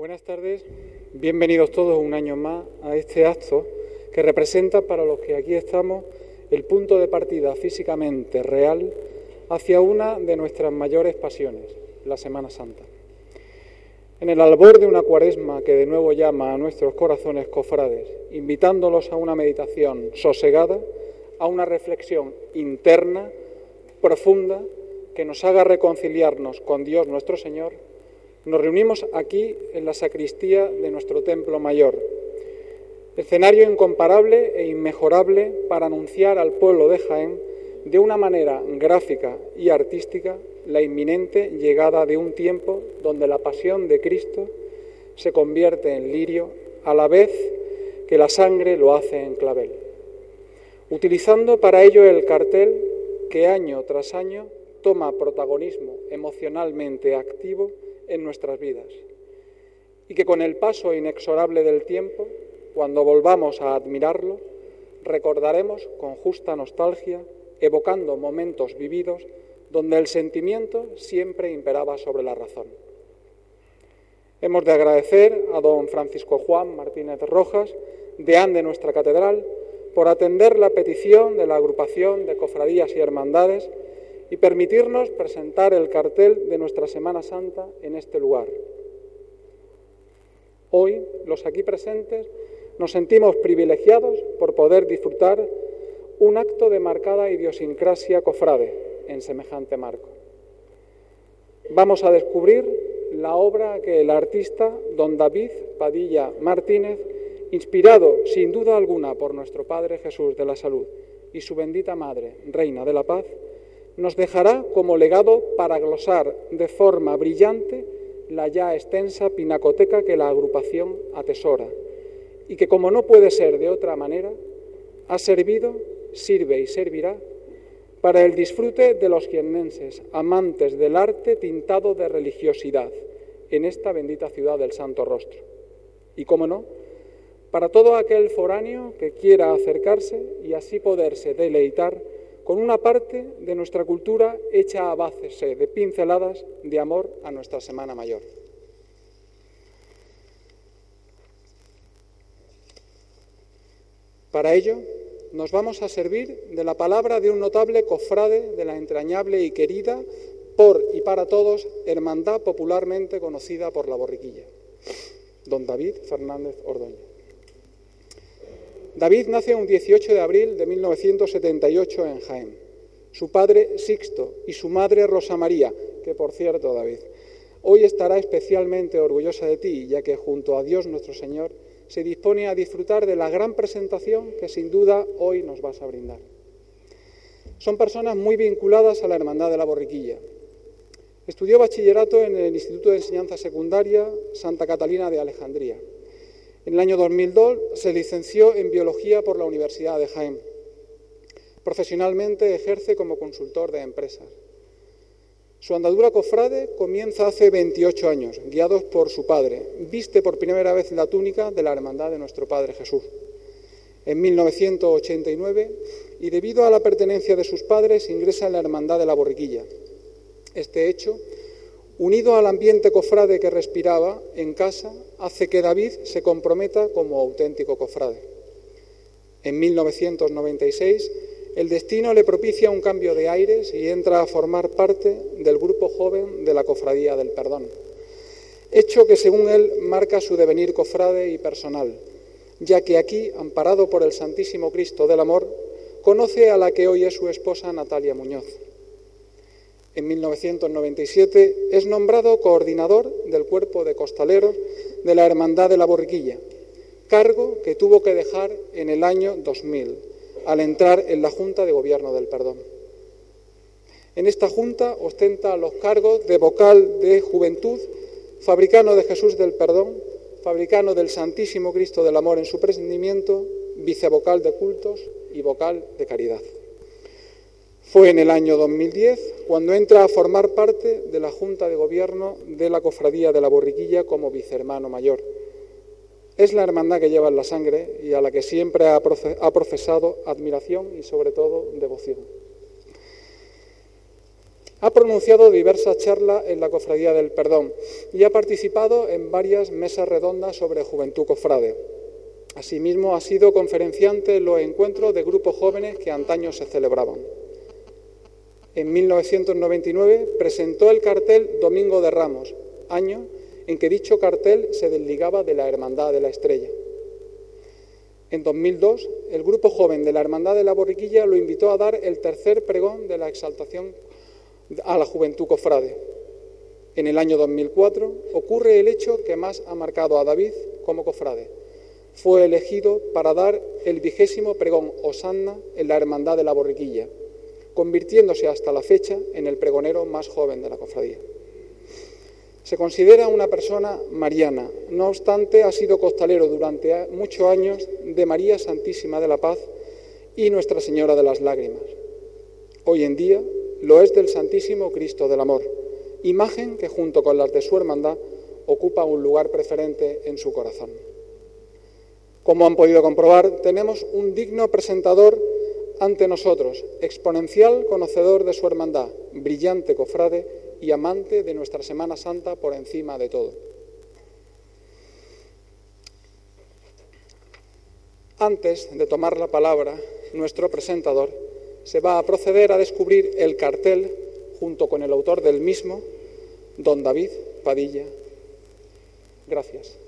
Buenas tardes, bienvenidos todos un año más a este acto que representa para los que aquí estamos el punto de partida físicamente real hacia una de nuestras mayores pasiones, la Semana Santa. En el albor de una cuaresma que de nuevo llama a nuestros corazones cofrades, invitándolos a una meditación sosegada, a una reflexión interna, profunda, que nos haga reconciliarnos con Dios nuestro Señor, nos reunimos aquí en la sacristía de nuestro templo mayor, escenario incomparable e inmejorable para anunciar al pueblo de Jaén de una manera gráfica y artística la inminente llegada de un tiempo donde la pasión de Cristo se convierte en lirio a la vez que la sangre lo hace en clavel, utilizando para ello el cartel que año tras año toma protagonismo emocionalmente activo en nuestras vidas y que con el paso inexorable del tiempo, cuando volvamos a admirarlo, recordaremos con justa nostalgia, evocando momentos vividos donde el sentimiento siempre imperaba sobre la razón. Hemos de agradecer a don Francisco Juan Martínez Rojas, deán de nuestra catedral, por atender la petición de la agrupación de cofradías y hermandades y permitirnos presentar el cartel de nuestra Semana Santa en este lugar. Hoy, los aquí presentes, nos sentimos privilegiados por poder disfrutar un acto de marcada idiosincrasia cofrade en semejante marco. Vamos a descubrir la obra que el artista don David Padilla Martínez, inspirado sin duda alguna por nuestro Padre Jesús de la Salud y su bendita Madre, Reina de la Paz, nos dejará como legado para glosar de forma brillante la ya extensa pinacoteca que la agrupación atesora y que, como no puede ser de otra manera, ha servido, sirve y servirá para el disfrute de los jiennenses, amantes del arte tintado de religiosidad en esta bendita ciudad del Santo Rostro. Y, como no, para todo aquel foráneo que quiera acercarse y así poderse deleitar con una parte de nuestra cultura hecha a base de pinceladas de amor a nuestra Semana Mayor. Para ello, nos vamos a servir de la palabra de un notable cofrade de la entrañable y querida por y para todos hermandad popularmente conocida por la borriquilla, don David Fernández Ordóñez. David nace un 18 de abril de 1978 en Jaén. Su padre Sixto y su madre Rosa María, que por cierto, David, hoy estará especialmente orgullosa de ti, ya que junto a Dios nuestro Señor se dispone a disfrutar de la gran presentación que sin duda hoy nos vas a brindar. Son personas muy vinculadas a la Hermandad de la Borriquilla. Estudió bachillerato en el Instituto de Enseñanza Secundaria Santa Catalina de Alejandría. En el año 2002 se licenció en Biología por la Universidad de Jaén. Profesionalmente ejerce como consultor de empresas. Su andadura cofrade comienza hace 28 años, guiados por su padre. Viste por primera vez la túnica de la Hermandad de nuestro Padre Jesús. En 1989, y debido a la pertenencia de sus padres, ingresa en la Hermandad de la Borriquilla. Este hecho unido al ambiente cofrade que respiraba en casa, hace que David se comprometa como auténtico cofrade. En 1996, el destino le propicia un cambio de aires y entra a formar parte del grupo joven de la Cofradía del Perdón, hecho que según él marca su devenir cofrade y personal, ya que aquí, amparado por el Santísimo Cristo del Amor, conoce a la que hoy es su esposa Natalia Muñoz en 1997 es nombrado coordinador del cuerpo de costaleros de la Hermandad de la Borriquilla, cargo que tuvo que dejar en el año 2000 al entrar en la Junta de Gobierno del Perdón. En esta Junta ostenta los cargos de vocal de Juventud, fabricano de Jesús del Perdón, fabricano del Santísimo Cristo del Amor en su presentimiento, vicevocal de cultos y vocal de caridad. Fue en el año 2010 cuando entra a formar parte de la Junta de Gobierno de la Cofradía de la Borriquilla como vicehermano mayor. Es la hermandad que lleva en la sangre y a la que siempre ha profesado admiración y sobre todo devoción. Ha pronunciado diversas charlas en la Cofradía del Perdón y ha participado en varias mesas redondas sobre juventud cofrade. Asimismo, ha sido conferenciante en los encuentros de grupos jóvenes que antaño se celebraban. En 1999 presentó el cartel Domingo de Ramos, año en que dicho cartel se desligaba de la Hermandad de la Estrella. En 2002, el grupo joven de la Hermandad de la Borriquilla lo invitó a dar el tercer pregón de la exaltación a la juventud cofrade. En el año 2004 ocurre el hecho que más ha marcado a David como cofrade. Fue elegido para dar el vigésimo pregón Osanna en la Hermandad de la Borriquilla, convirtiéndose hasta la fecha en el pregonero más joven de la cofradía. Se considera una persona mariana, no obstante ha sido costalero durante muchos años de María Santísima de la Paz y Nuestra Señora de las Lágrimas. Hoy en día lo es del Santísimo Cristo del Amor, imagen que junto con las de su hermandad ocupa un lugar preferente en su corazón. Como han podido comprobar, tenemos un digno presentador ante nosotros, exponencial conocedor de su hermandad, brillante cofrade y amante de nuestra Semana Santa por encima de todo. Antes de tomar la palabra, nuestro presentador se va a proceder a descubrir el cartel junto con el autor del mismo, don David Padilla. Gracias.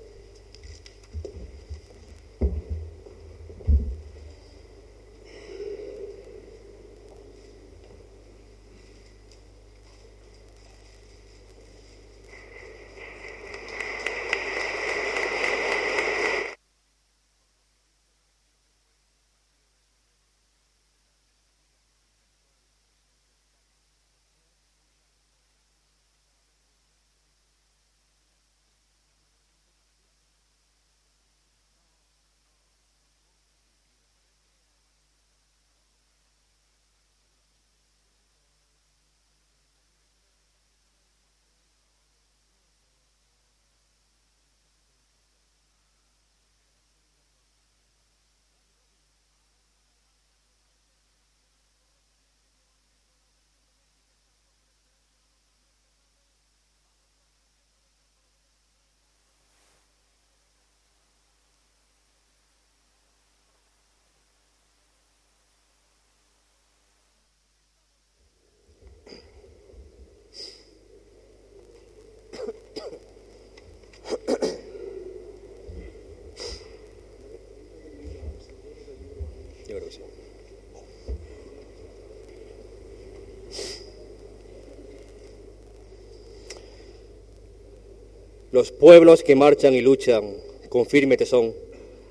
Los pueblos que marchan y luchan con firme tesón,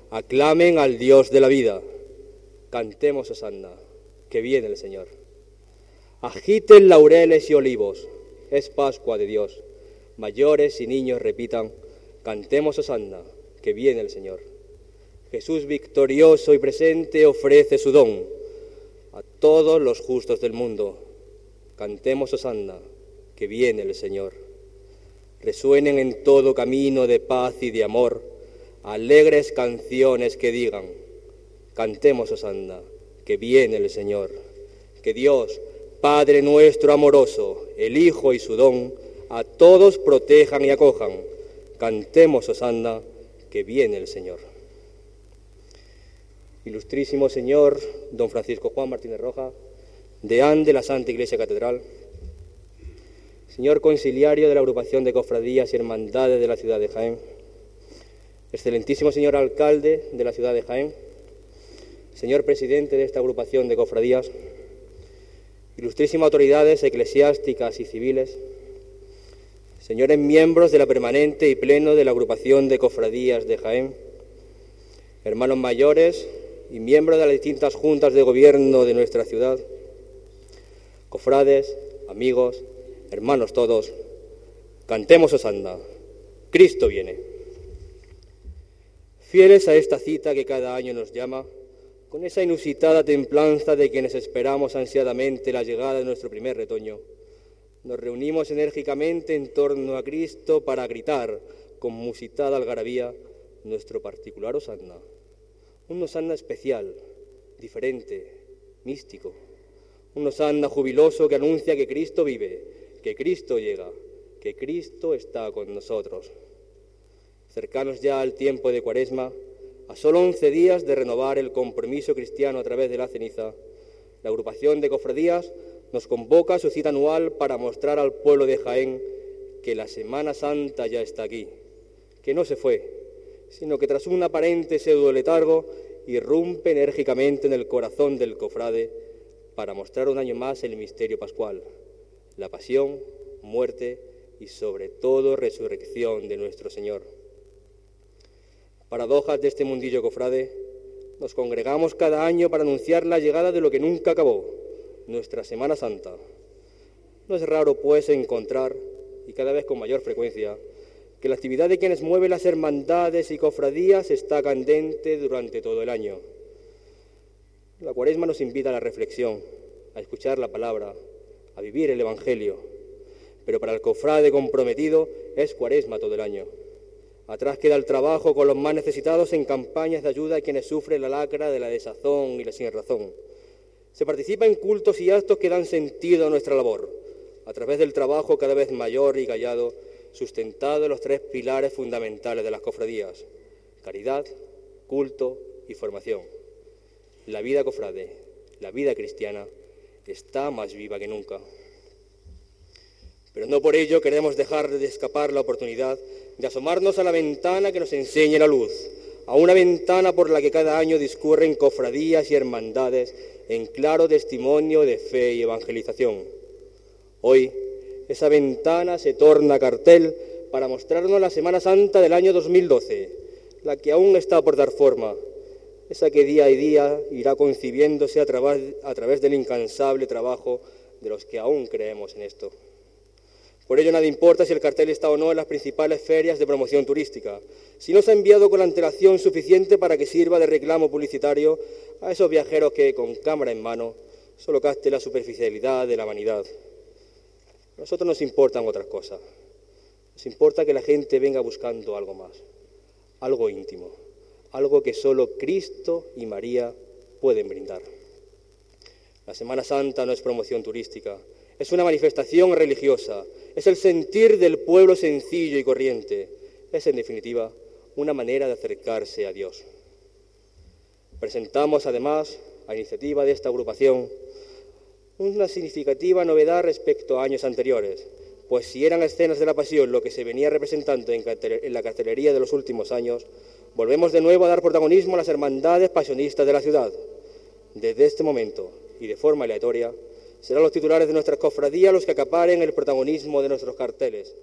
aclamen al Dios de la vida. Cantemos Osanna, que viene el Señor. Agiten laureles y olivos, es Pascua de Dios. Mayores y niños repitan, cantemos Osanna, que viene el Señor. Jesús victorioso y presente ofrece su don a todos los justos del mundo. Cantemos Osanna, que viene el Señor resuenen en todo camino de paz y de amor, alegres canciones que digan, cantemos Osanda, que viene el Señor, que Dios, Padre nuestro amoroso, el Hijo y su don, a todos protejan y acojan, cantemos Osanda, que viene el Señor. Ilustrísimo Señor, don Francisco Juan Martínez Roja, deán de la Santa Iglesia Catedral, señor conciliario de la agrupación de cofradías y hermandades de la ciudad de Jaén, excelentísimo señor alcalde de la ciudad de Jaén, señor presidente de esta agrupación de cofradías, ilustrísimas autoridades eclesiásticas y civiles, señores miembros de la permanente y pleno de la agrupación de cofradías de Jaén, hermanos mayores y miembros de las distintas juntas de gobierno de nuestra ciudad, cofrades, amigos, hermanos todos, cantemos Osanda, Cristo viene. Fieles a esta cita que cada año nos llama, con esa inusitada templanza de quienes esperamos ansiadamente la llegada de nuestro primer retoño, nos reunimos enérgicamente en torno a Cristo para gritar con musitada algarabía nuestro particular Osanna. Un Osanna especial, diferente, místico. Un Osanna jubiloso que anuncia que Cristo vive, que Cristo llega, que Cristo está con nosotros. Cercanos ya al tiempo de Cuaresma, a solo once días de renovar el compromiso cristiano a través de la ceniza, la agrupación de cofradías nos convoca a su cita anual para mostrar al pueblo de Jaén que la Semana Santa ya está aquí, que no se fue, sino que tras un aparente pseudo letargo irrumpe enérgicamente en el corazón del cofrade para mostrar un año más el misterio pascual, la pasión, muerte y sobre todo resurrección de nuestro Señor. Paradojas de este mundillo cofrade, nos congregamos cada año para anunciar la llegada de lo que nunca acabó, nuestra Semana Santa. No es raro, pues, encontrar, y cada vez con mayor frecuencia, que la actividad de quienes mueven las hermandades y cofradías está candente durante todo el año. La cuaresma nos invita a la reflexión, a escuchar la palabra, a vivir el Evangelio, pero para el cofrade comprometido es cuaresma todo el año. Atrás queda el trabajo con los más necesitados en campañas de ayuda a quienes sufren la lacra de la desazón y la sin razón. Se participa en cultos y actos que dan sentido a nuestra labor, a través del trabajo cada vez mayor y callado, sustentado en los tres pilares fundamentales de las cofradías, caridad, culto y formación. La vida cofrade, la vida cristiana, está más viva que nunca. Pero no por ello queremos dejar de escapar la oportunidad de asomarnos a la ventana que nos enseñe la luz, a una ventana por la que cada año discurren cofradías y hermandades en claro testimonio de fe y evangelización. Hoy, esa ventana se torna cartel para mostrarnos la Semana Santa del año 2012, la que aún está por dar forma, esa que día a día irá concibiéndose a, través del incansable trabajo de los que aún creemos en esto. Por ello nada importa si el cartel está o no en las principales ferias de promoción turística, si no se ha enviado con la antelación suficiente para que sirva de reclamo publicitario a esos viajeros que, con cámara en mano, solo caste la superficialidad de la vanidad. A nosotros nos importan otras cosas. Nos importa que la gente venga buscando algo más, algo íntimo, algo que solo Cristo y María pueden brindar. La Semana Santa no es promoción turística, es una manifestación religiosa, es el sentir del pueblo sencillo y corriente, es en definitiva una manera de acercarse a Dios. Presentamos además, a iniciativa de esta agrupación, una significativa novedad respecto a años anteriores, pues si eran escenas de la pasión lo que se venía representando en, la cartelería de los últimos años, volvemos de nuevo a dar protagonismo a las hermandades pasionistas de la ciudad. Desde este momento, y de forma aleatoria, serán los titulares de nuestras cofradías los que acaparen el protagonismo de nuestros carteles.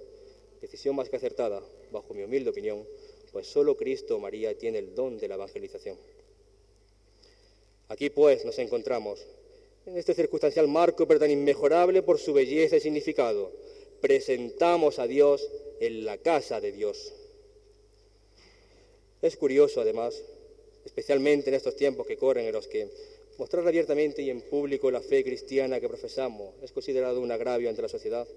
Decisión más que acertada, bajo mi humilde opinión, pues solo Cristo María tiene el don de la evangelización. Aquí pues nos encontramos, en este circunstancial marco, pero tan inmejorable por su belleza y significado. Presentamos a Dios en la casa de Dios. Es curioso, además, especialmente en estos tiempos que corren en los que Mostrar abiertamente y en público la fe cristiana que profesamos es considerado un agravio ante la sociedad.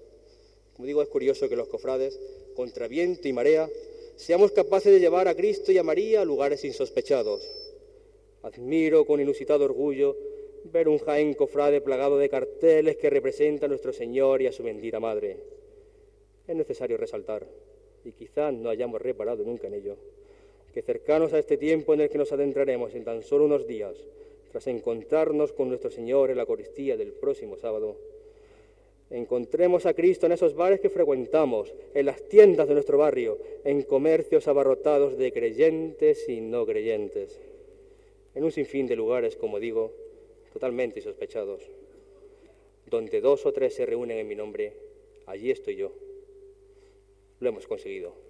Como digo, es curioso que los cofrades, contra viento y marea, seamos capaces de llevar a Cristo y a María a lugares insospechados. Admiro con inusitado orgullo ver un Jaén cofrade plagado de carteles que representan a nuestro Señor y a su bendita Madre. Es necesario resaltar, y quizás no hayamos reparado nunca en ello, que cercanos a este tiempo en el que nos adentraremos en tan solo unos días, tras encontrarnos con nuestro Señor en la Eucaristía del próximo sábado, encontremos a Cristo en esos bares que frecuentamos, en las tiendas de nuestro barrio, en comercios abarrotados de creyentes y no creyentes, en un sinfín de lugares, como digo, totalmente sospechados. Donde dos o tres se reúnen en mi nombre, allí estoy yo. Lo hemos conseguido.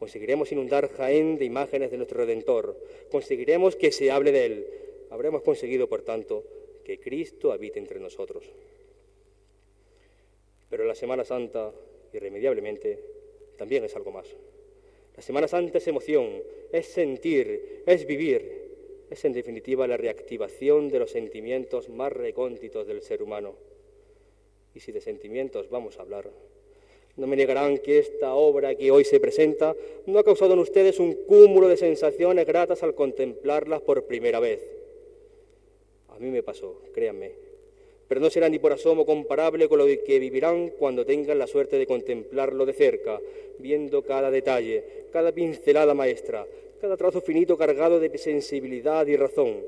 Conseguiremos inundar Jaén de imágenes de nuestro Redentor. Conseguiremos que se hable de Él habremos conseguido, por tanto, que Cristo habite entre nosotros. Pero la Semana Santa, irremediablemente, también es algo más. La Semana Santa es emoción, es sentir, es vivir, es en definitiva la reactivación de los sentimientos más recónditos del ser humano. Y si de sentimientos vamos a hablar, no me negarán que esta obra que hoy se presenta no ha causado en ustedes un cúmulo de sensaciones gratas al contemplarlas por primera vez a mí me pasó, créanme. pero no será ni por asomo comparable con lo que vivirán cuando tengan la suerte de contemplarlo de cerca, viendo cada detalle, cada pincelada maestra, cada trazo finito cargado de sensibilidad y razón,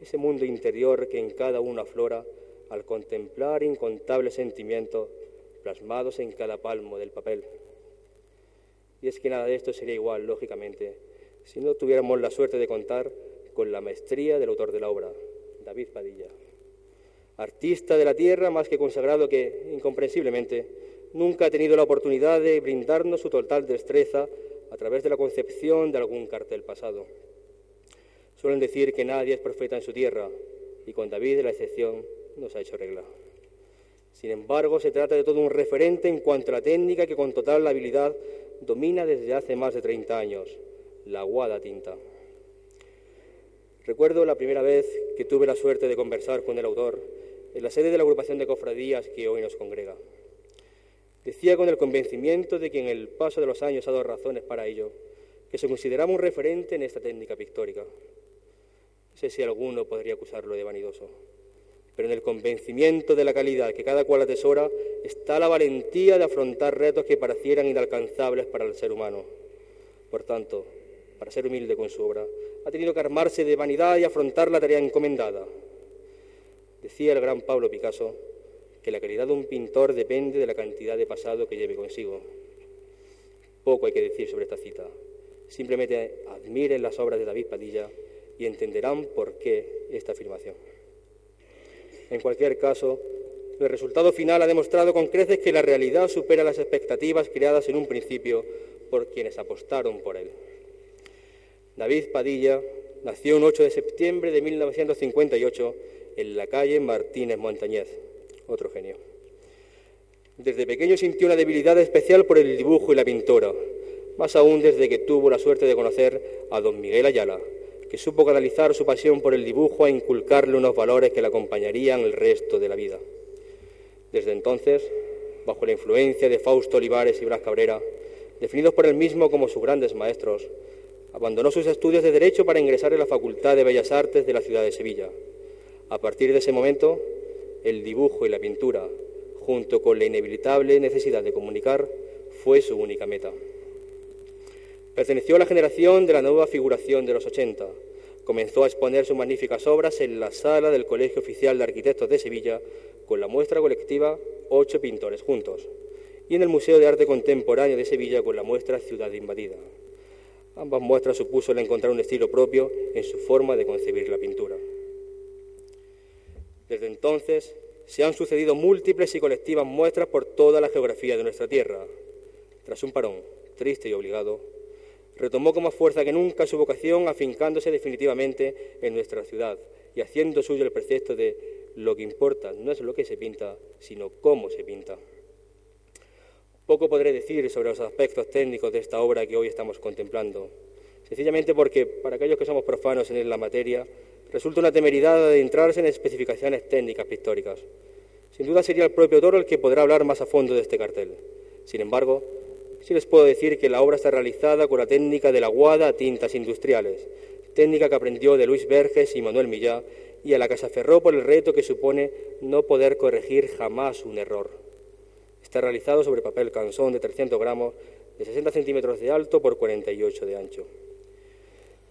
ese mundo interior que en cada uno aflora al contemplar incontables sentimientos plasmados en cada palmo del papel. Y es que nada de esto sería igual, lógicamente, si no tuviéramos la suerte de contar con la maestría del autor de la obra, David Padilla. Artista de la tierra más que consagrado que, incomprensiblemente, nunca ha tenido la oportunidad de brindarnos su total destreza a través de la concepción de algún cartel pasado. Suelen decir que nadie es profeta en su tierra, y con David la excepción nos ha hecho regla. Sin embargo, se trata de todo un referente en cuanto a la técnica que con total habilidad domina desde hace más de 30 años, la aguada tinta. Recuerdo la primera vez que tuve la suerte de conversar con el autor en la sede de la agrupación de cofradías que hoy nos congrega. Decía con el convencimiento de que en el paso de los años ha dado razones para ello, que se consideraba un referente en esta técnica pictórica. No sé si alguno podría acusarlo de vanidoso pero en el convencimiento de la calidad que cada cual atesora está la valentía de afrontar retos que parecieran inalcanzables para el ser humano. Por tanto, para ser humilde con su obra, ha tenido que armarse de vanidad y afrontar la tarea encomendada. Decía el gran Pablo Picasso que la calidad de un pintor depende de la cantidad de pasado que lleve consigo. Poco hay que decir sobre esta cita. Simplemente admiren las obras de David Padilla y entenderán por qué esta afirmación. En cualquier caso, el resultado final ha demostrado con creces que la realidad supera las expectativas creadas en un principio por quienes apostaron por él. David Padilla nació un 8 de septiembre de 1958 en la calle Martínez Montañez, otro genio. Desde pequeño sintió una debilidad especial por el dibujo y la pintura, más aún desde que tuvo la suerte de conocer a don Miguel Ayala, que supo canalizar su pasión por el dibujo a inculcarle unos valores que le acompañarían el resto de la vida. Desde entonces, bajo la influencia de Fausto Olivares y Blas Cabrera, definidos por él mismo como sus grandes maestros, abandonó sus estudios de Derecho para ingresar en la Facultad de Bellas Artes de la ciudad de Sevilla. A partir de ese momento, el dibujo y la pintura, junto con la inevitable necesidad de comunicar, fue su única meta. Perteneció a la generación de la nueva figuración de los 80. Comenzó a exponer sus magníficas obras en la sala del Colegio Oficial de Arquitectos de Sevilla con la muestra colectiva Ocho Pintores Juntos y en el Museo de Arte Contemporáneo de Sevilla con la muestra Ciudad Invadida. Ambas muestras supuso el encontrar un estilo propio en su forma de concebir la pintura. Desde entonces se han sucedido múltiples y colectivas muestras por toda la geografía de nuestra tierra. Tras un parón triste y obligado, retomó con más fuerza que nunca su vocación, afincándose definitivamente en nuestra ciudad y haciendo suyo el precepto de lo que importa no es lo que se pinta, sino cómo se pinta. Poco podré decir sobre los aspectos técnicos de esta obra que hoy estamos contemplando, sencillamente porque para aquellos que somos profanos en la materia resulta una temeridad adentrarse en especificaciones técnicas pictóricas. Sin duda sería el propio Toro el que podrá hablar más a fondo de este cartel. Sin embargo, Sí les puedo decir que la obra está realizada con la técnica de la guada a tintas industriales, técnica que aprendió de Luis Verges y Manuel Millá y a la que se aferró por el reto que supone no poder corregir jamás un error. Está realizado sobre papel canzón de 300 gramos, de 60 centímetros de alto por 48 de ancho.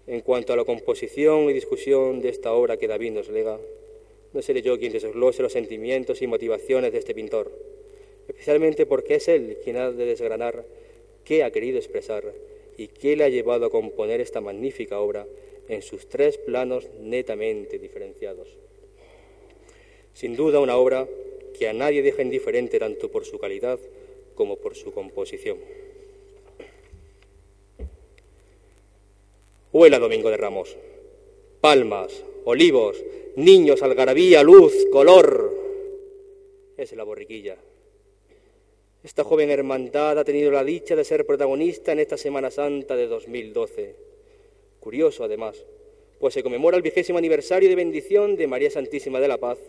En cuanto a la composición y discusión de esta obra que David nos lega, no seré yo quien desglose los sentimientos y motivaciones de este pintor especialmente porque es él quien ha de desgranar qué ha querido expresar y qué le ha llevado a componer esta magnífica obra en sus tres planos netamente diferenciados. Sin duda una obra que a nadie deja indiferente tanto por su calidad como por su composición. Huela Domingo de Ramos. Palmas, olivos, niños, algarabía, luz, color. Es la borriquilla esta joven hermandad ha tenido la dicha de ser protagonista en esta Semana Santa de 2012. Curioso, además, pues se conmemora el vigésimo aniversario de bendición de María Santísima de la Paz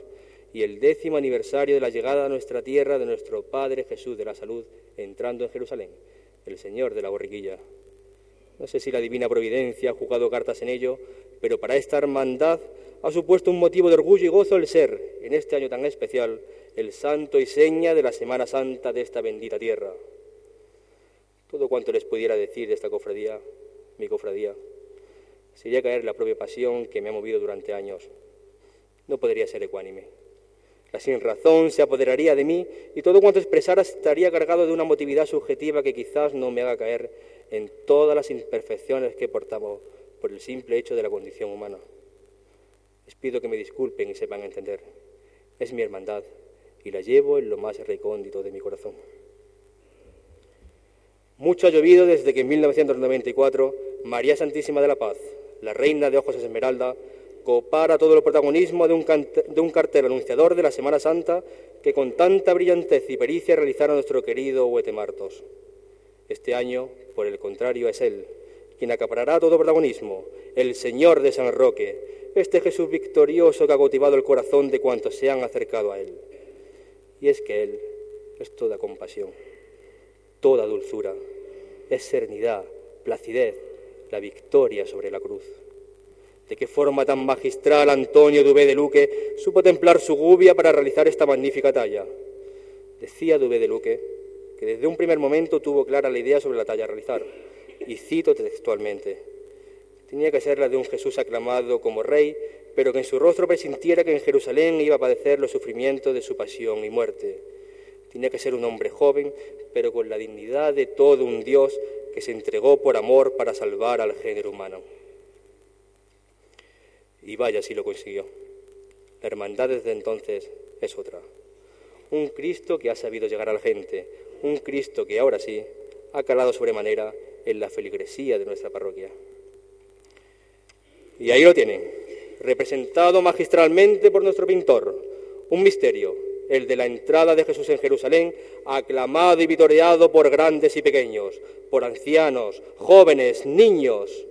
y el décimo aniversario de la llegada a nuestra tierra de nuestro Padre Jesús de la Salud entrando en Jerusalén, el Señor de la borriquilla. No sé si la divina providencia ha jugado cartas en ello, pero para esta hermandad ha supuesto un motivo de orgullo y gozo el ser, en este año tan especial, el santo y seña de la Semana Santa de esta bendita tierra. Todo cuanto les pudiera decir de esta cofradía, mi cofradía, sería caer la propia pasión que me ha movido durante años. No podría ser ecuánime. La sin razón se apoderaría de mí y todo cuanto expresara estaría cargado de una motividad subjetiva que quizás no me haga caer en todas las imperfecciones que portamos por el simple hecho de la condición humana. Les pido que me disculpen y sepan entender. Es mi hermandad y la llevo en lo más recóndito de mi corazón. Mucho ha llovido desde que en 1994 María Santísima de la Paz, la reina de ojos esmeralda, copara todo el protagonismo de un, cartel anunciador de la Semana Santa que con tanta brillantez y pericia realizara nuestro querido Huete Martos. Este año, por el contrario, es él quien acaparará todo protagonismo, el Señor de San Roque, este Jesús victorioso que ha cautivado el corazón de cuantos se han acercado a Él. Y es que Él es toda compasión, toda dulzura, es serenidad, placidez, la victoria sobre la cruz. De qué forma tan magistral Antonio Dubé de Luque supo templar su gubia para realizar esta magnífica talla. Decía Dubé de Luque que desde un primer momento tuvo clara la idea sobre la talla a realizar y cito textualmente, tenía que ser la de un Jesús aclamado como rey, pero que en su rostro presintiera que en Jerusalén iba a padecer los sufrimientos de su pasión y muerte. Tenía que ser un hombre joven, pero con la dignidad de todo un Dios que se entregó por amor para salvar al género humano. Y vaya si lo consiguió. La hermandad desde entonces es otra. Un Cristo que ha sabido llegar a la gente, un Cristo que ahora sí ha calado sobremanera en la feligresía de nuestra parroquia. Y ahí lo tienen, representado magistralmente por nuestro pintor, un misterio, el de la entrada de Jesús en Jerusalén, aclamado y vitoreado por grandes y pequeños, por ancianos, jóvenes, niños,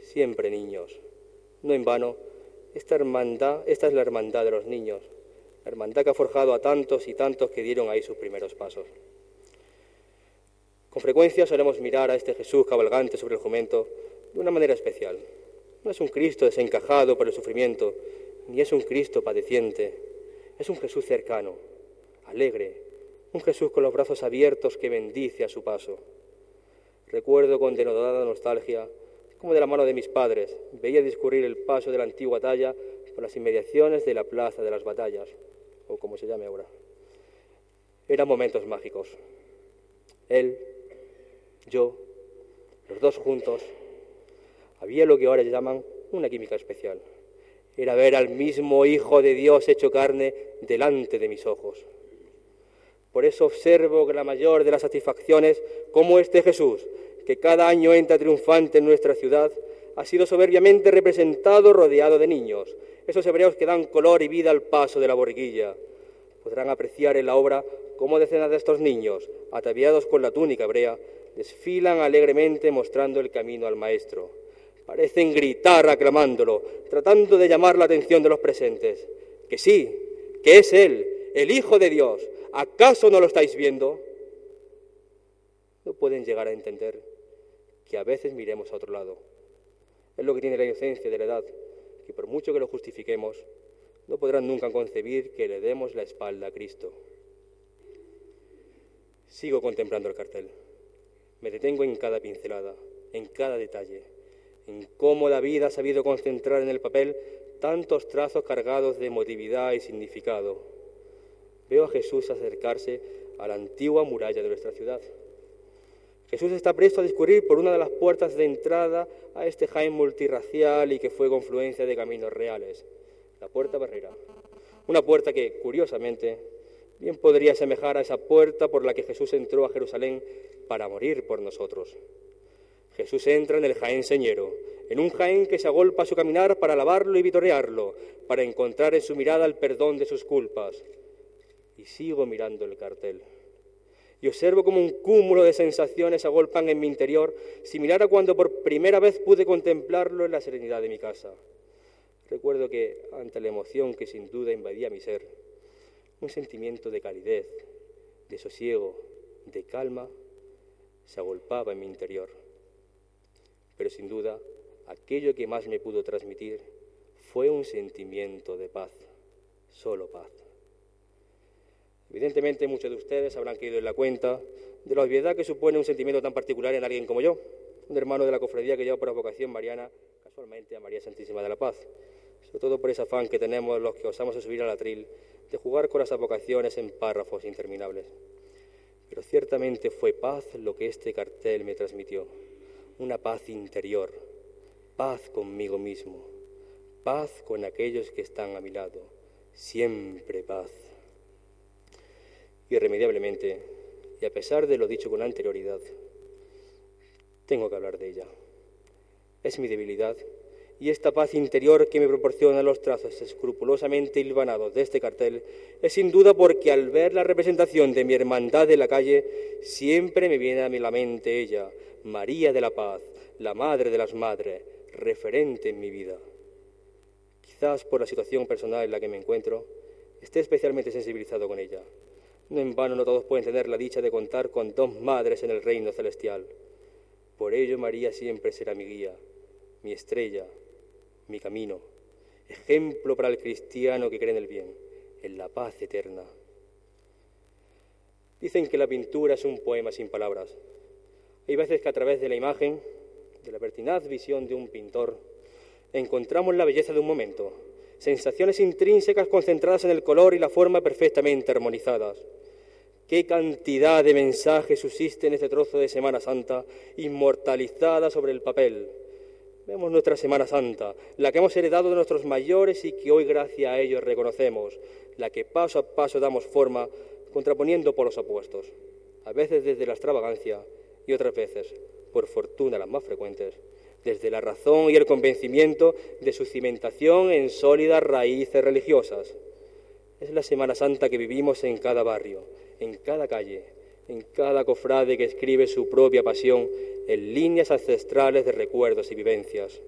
siempre niños. No en vano, esta hermandad, esta es la hermandad de los niños, la hermandad que ha forjado a tantos y tantos que dieron ahí sus primeros pasos. Con frecuencia solemos mirar a este Jesús cabalgante sobre el jumento de una manera especial. No es un Cristo desencajado por el sufrimiento, ni es un Cristo padeciente. Es un Jesús cercano, alegre, un Jesús con los brazos abiertos que bendice a su paso. Recuerdo con denodada nostalgia cómo de la mano de mis padres veía discurrir el paso de la antigua talla por las inmediaciones de la Plaza de las Batallas, o como se llame ahora. Eran momentos mágicos. Él, yo, los dos juntos, había lo que ahora llaman una química especial. Era ver al mismo Hijo de Dios hecho carne delante de mis ojos. Por eso observo que la mayor de las satisfacciones, como este Jesús, que cada año entra triunfante en nuestra ciudad, ha sido soberbiamente representado rodeado de niños, esos hebreos que dan color y vida al paso de la borguilla. Podrán apreciar en la obra cómo decenas de estos niños, ataviados con la túnica hebrea, desfilan alegremente mostrando el camino al Maestro. Parecen gritar aclamándolo, tratando de llamar la atención de los presentes. Que sí, que es Él, el Hijo de Dios. ¿Acaso no lo estáis viendo? No pueden llegar a entender que a veces miremos a otro lado. Es lo que tiene la inocencia de la edad, que por mucho que lo justifiquemos, no podrán nunca concebir que le demos la espalda a Cristo. Sigo contemplando el cartel. Me detengo en cada pincelada, en cada detalle, en cómo David ha sabido concentrar en el papel tantos trazos cargados de emotividad y significado. Veo a Jesús acercarse a la antigua muralla de nuestra ciudad. Jesús está presto a discurrir por una de las puertas de entrada a este Jaén multirracial y que fue confluencia de caminos reales, la puerta barrera. Una puerta que, curiosamente, bien podría asemejar a esa puerta por la que Jesús entró a Jerusalén para morir por nosotros. Jesús entra en el Jaén señero, en un Jaén que se agolpa a su caminar para alabarlo y vitorearlo, para encontrar en su mirada el perdón de sus culpas. Y sigo mirando el cartel. Y observo como un cúmulo de sensaciones agolpan en mi interior, similar a cuando por primera vez pude contemplarlo en la serenidad de mi casa. Recuerdo que, ante la emoción que sin duda invadía mi ser, un sentimiento de calidez, de sosiego, de calma, se agolpaba en mi interior. Pero sin duda, aquello que más me pudo transmitir fue un sentimiento de paz, solo paz. Evidentemente muchos de ustedes habrán caído en la cuenta de la obviedad que supone un sentimiento tan particular en alguien como yo, un hermano de la cofradía que lleva por vocación mariana casualmente a María Santísima de la Paz, sobre todo por ese afán que tenemos los que osamos subir al atril de jugar con las vocaciones en párrafos interminables. Pero ciertamente fue paz lo que este cartel me transmitió, una paz interior, paz conmigo mismo, paz con aquellos que están a mi lado, siempre paz. Irremediablemente, y a pesar de lo dicho con anterioridad, tengo que hablar de ella. Es mi debilidad y esta paz interior que me proporcionan los trazos escrupulosamente hilvanados de este cartel es sin duda porque al ver la representación de mi hermandad en la calle siempre me viene a la mente ella, María de la Paz, la Madre de las Madres, referente en mi vida. Quizás por la situación personal en la que me encuentro, esté especialmente sensibilizado con ella. No en vano no todos pueden tener la dicha de contar con dos madres en el reino celestial. Por ello María siempre será mi guía, mi estrella, mi camino, ejemplo para el cristiano que cree en el bien, en la paz eterna. Dicen que la pintura es un poema sin palabras. Hay veces que a través de la imagen, de la pertinaz visión de un pintor, encontramos la belleza de un momento, sensaciones intrínsecas concentradas en el color y la forma perfectamente armonizadas. Qué cantidad de mensajes subsiste en este trozo de Semana Santa, inmortalizada sobre el papel, Vemos nuestra Semana Santa, la que hemos heredado de nuestros mayores y que hoy gracias a ellos reconocemos, la que paso a paso damos forma contraponiendo por los opuestos, a veces desde la extravagancia y otras veces, por fortuna las más frecuentes, desde la razón y el convencimiento de su cimentación en sólidas raíces religiosas. Es la Semana Santa que vivimos en cada barrio, en cada calle, en cada cofrade que escribe su propia pasión en líneas ancestrales de recuerdos y vivencias.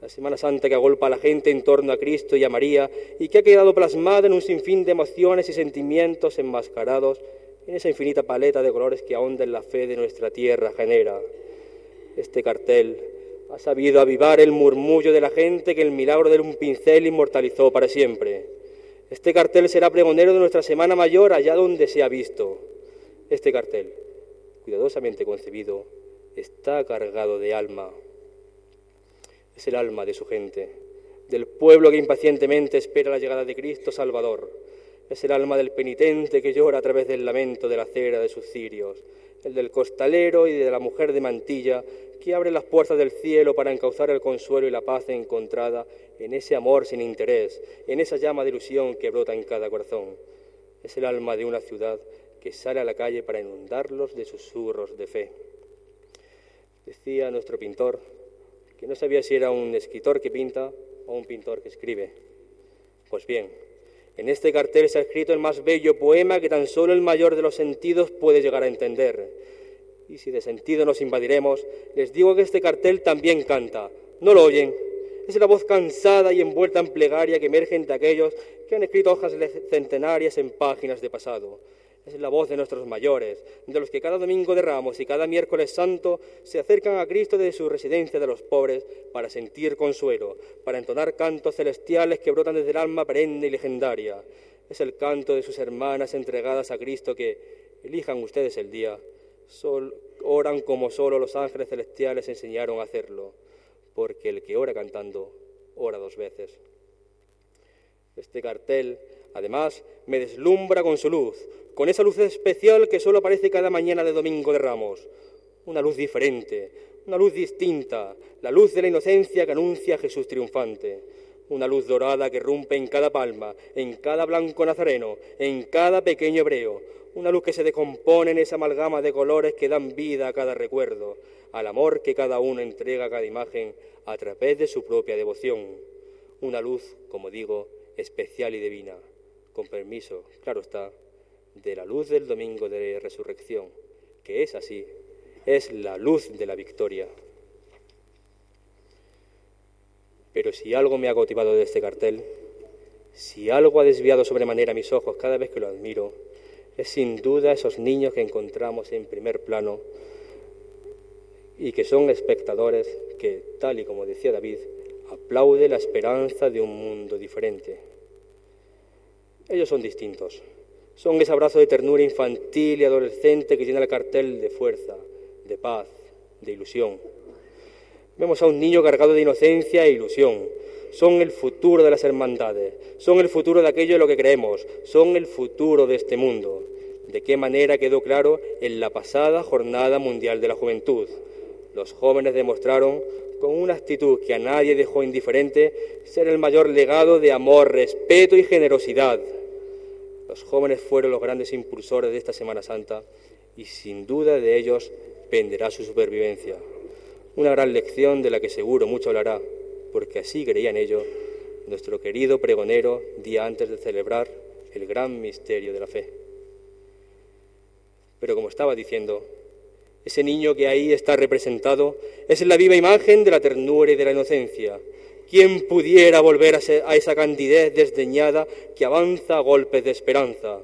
La Semana Santa que agolpa a la gente en torno a Cristo y a María y que ha quedado plasmada en un sinfín de emociones y sentimientos enmascarados en esa infinita paleta de colores que ahonda en la fe de nuestra tierra genera. Este cartel ha sabido avivar el murmullo de la gente que el milagro de un pincel inmortalizó para siempre. Este cartel será pregonero de nuestra Semana Mayor allá donde se ha visto. Este cartel, cuidadosamente concebido, está cargado de alma. Es el alma de su gente, del pueblo que impacientemente espera la llegada de Cristo Salvador. Es el alma del penitente que llora a través del lamento de la cera de sus cirios, el del costalero y de la mujer de mantilla que abre las puertas del cielo para encauzar el consuelo y la paz encontrada en ese amor sin interés, en esa llama de ilusión que brota en cada corazón. Es el alma de una ciudad que sale a la calle para inundarlos de susurros de fe. Decía nuestro pintor que no sabía si era un escritor que pinta o un pintor que escribe. Pues bien, en este cartel se ha escrito el más bello poema que tan solo el mayor de los sentidos puede llegar a entender. Y si de sentido nos invadiremos, les digo que este cartel también canta. ¿No lo oyen? Es la voz cansada y envuelta en plegaria que emergen de aquellos que han escrito hojas centenarias en páginas de pasado es la voz de nuestros mayores, de los que cada domingo de Ramos y cada miércoles santo se acercan a Cristo desde su residencia de los pobres para sentir consuelo, para entonar cantos celestiales que brotan desde el alma perenne y legendaria. Es el canto de sus hermanas entregadas a Cristo que, elijan ustedes el día, oran como solo los ángeles celestiales enseñaron a hacerlo, porque el que ora cantando, ora dos veces. Este cartel, además, me deslumbra con su luz, con esa luz especial que solo aparece cada mañana de Domingo de Ramos. Una luz diferente, una luz distinta, la luz de la inocencia que anuncia Jesús triunfante. Una luz dorada que rompe en cada palma, en cada blanco nazareno, en cada pequeño hebreo. Una luz que se decompone en esa amalgama de colores que dan vida a cada recuerdo, al amor que cada uno entrega a cada imagen a través de su propia devoción. Una luz, como digo, especial y divina. Con permiso, claro está, de la luz del domingo de resurrección, que es así, es la luz de la victoria. Pero si algo me ha cautivado de este cartel, si algo ha desviado sobremanera mis ojos cada vez que lo admiro, es sin duda esos niños que encontramos en primer plano y que son espectadores que, tal y como decía David, aplaude la esperanza de un mundo diferente. Ellos son distintos. Son ese abrazo de ternura infantil y adolescente que llena el cartel de fuerza, de paz, de ilusión. Vemos a un niño cargado de inocencia e ilusión. Son el futuro de las hermandades, son el futuro de aquello en lo que creemos, son el futuro de este mundo. ¿De qué manera quedó claro en la pasada Jornada Mundial de la Juventud? Los jóvenes demostraron, con una actitud que a nadie dejó indiferente, ser el mayor legado de amor, respeto y generosidad. Los jóvenes fueron los grandes impulsores de esta Semana Santa y sin duda de ellos penderá su supervivencia. Una gran lección de la que seguro mucho hablará, porque así creía en ello nuestro querido pregonero día antes de celebrar el gran misterio de la fe. Pero como estaba diciendo, ese niño que ahí está representado es la viva imagen de la ternura y de la inocencia. ¿Quién pudiera volver a, esa candidez desdeñada que avanza a golpes de esperanza?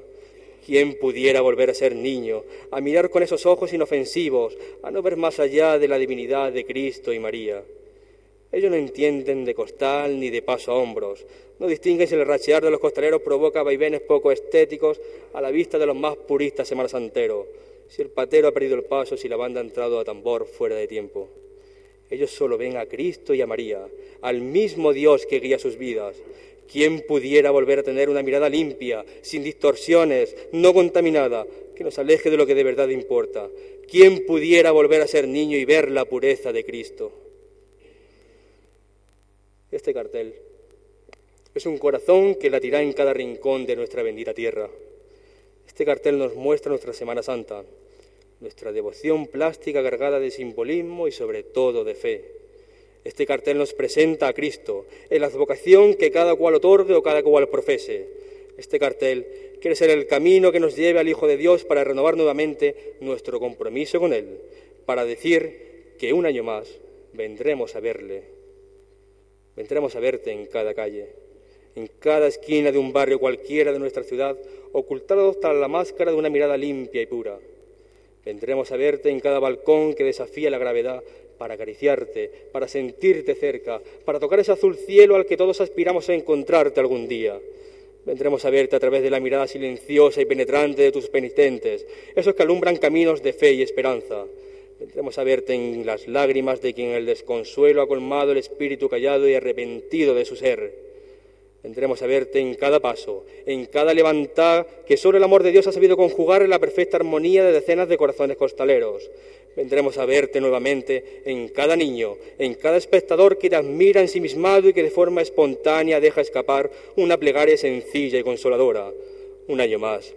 ¿Quién pudiera volver a ser niño, a mirar con esos ojos inofensivos, a no ver más allá de la divinidad de Cristo y María? Ellos no entienden de costal ni de paso a hombros, no distinguen si el rachear de los costaleros provoca vaivenes poco estéticos a la vista de los más puristas semanasanteros, si el patero ha perdido el paso, si la banda ha entrado a tambor fuera de tiempo. Ellos solo ven a Cristo y a María, al mismo Dios que guía sus vidas. ¿Quién pudiera volver a tener una mirada limpia, sin distorsiones, no contaminada, que nos aleje de lo que de verdad importa? ¿Quién pudiera volver a ser niño y ver la pureza de Cristo? Este cartel es un corazón que latirá en cada rincón de nuestra bendita tierra. Este cartel nos muestra nuestra Semana Santa, nuestra devoción plástica cargada de simbolismo y sobre todo de fe. Este cartel nos presenta a Cristo en la vocación que cada cual otorgue o cada cual profese. Este cartel quiere ser el camino que nos lleve al Hijo de Dios para renovar nuevamente nuestro compromiso con Él, para decir que un año más vendremos a verle, vendremos a verte en cada calle, en cada esquina de un barrio cualquiera de nuestra ciudad, ocultados tras la máscara de una mirada limpia y pura. Vendremos a verte en cada balcón que desafía la gravedad para acariciarte, para sentirte cerca, para tocar ese azul cielo al que todos aspiramos a encontrarte algún día. Vendremos a verte a través de la mirada silenciosa y penetrante de tus penitentes, esos que alumbran caminos de fe y esperanza. Vendremos a verte en las lágrimas de quien el desconsuelo ha colmado el espíritu callado y arrepentido de su ser. Vendremos a verte en cada paso, en cada levantada que sobre el amor de Dios ha sabido conjugar en la perfecta armonía de decenas de corazones costaleros. Vendremos a verte nuevamente en cada niño, en cada espectador que te admira ensimismado y que de forma espontánea deja escapar una plegaria sencilla y consoladora. Un año más,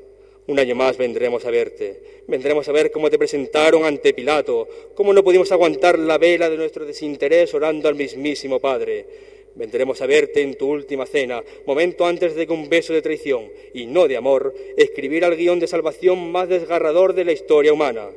un año más vendremos a verte. Vendremos a ver cómo te presentaron ante Pilato, cómo no pudimos aguantar la vela de nuestro desinterés orando al mismísimo Padre. Vendremos a verte en tu última cena, momento antes de que un beso de traición, y no de amor, escribiera el guion de salvación más desgarrador de la historia humana.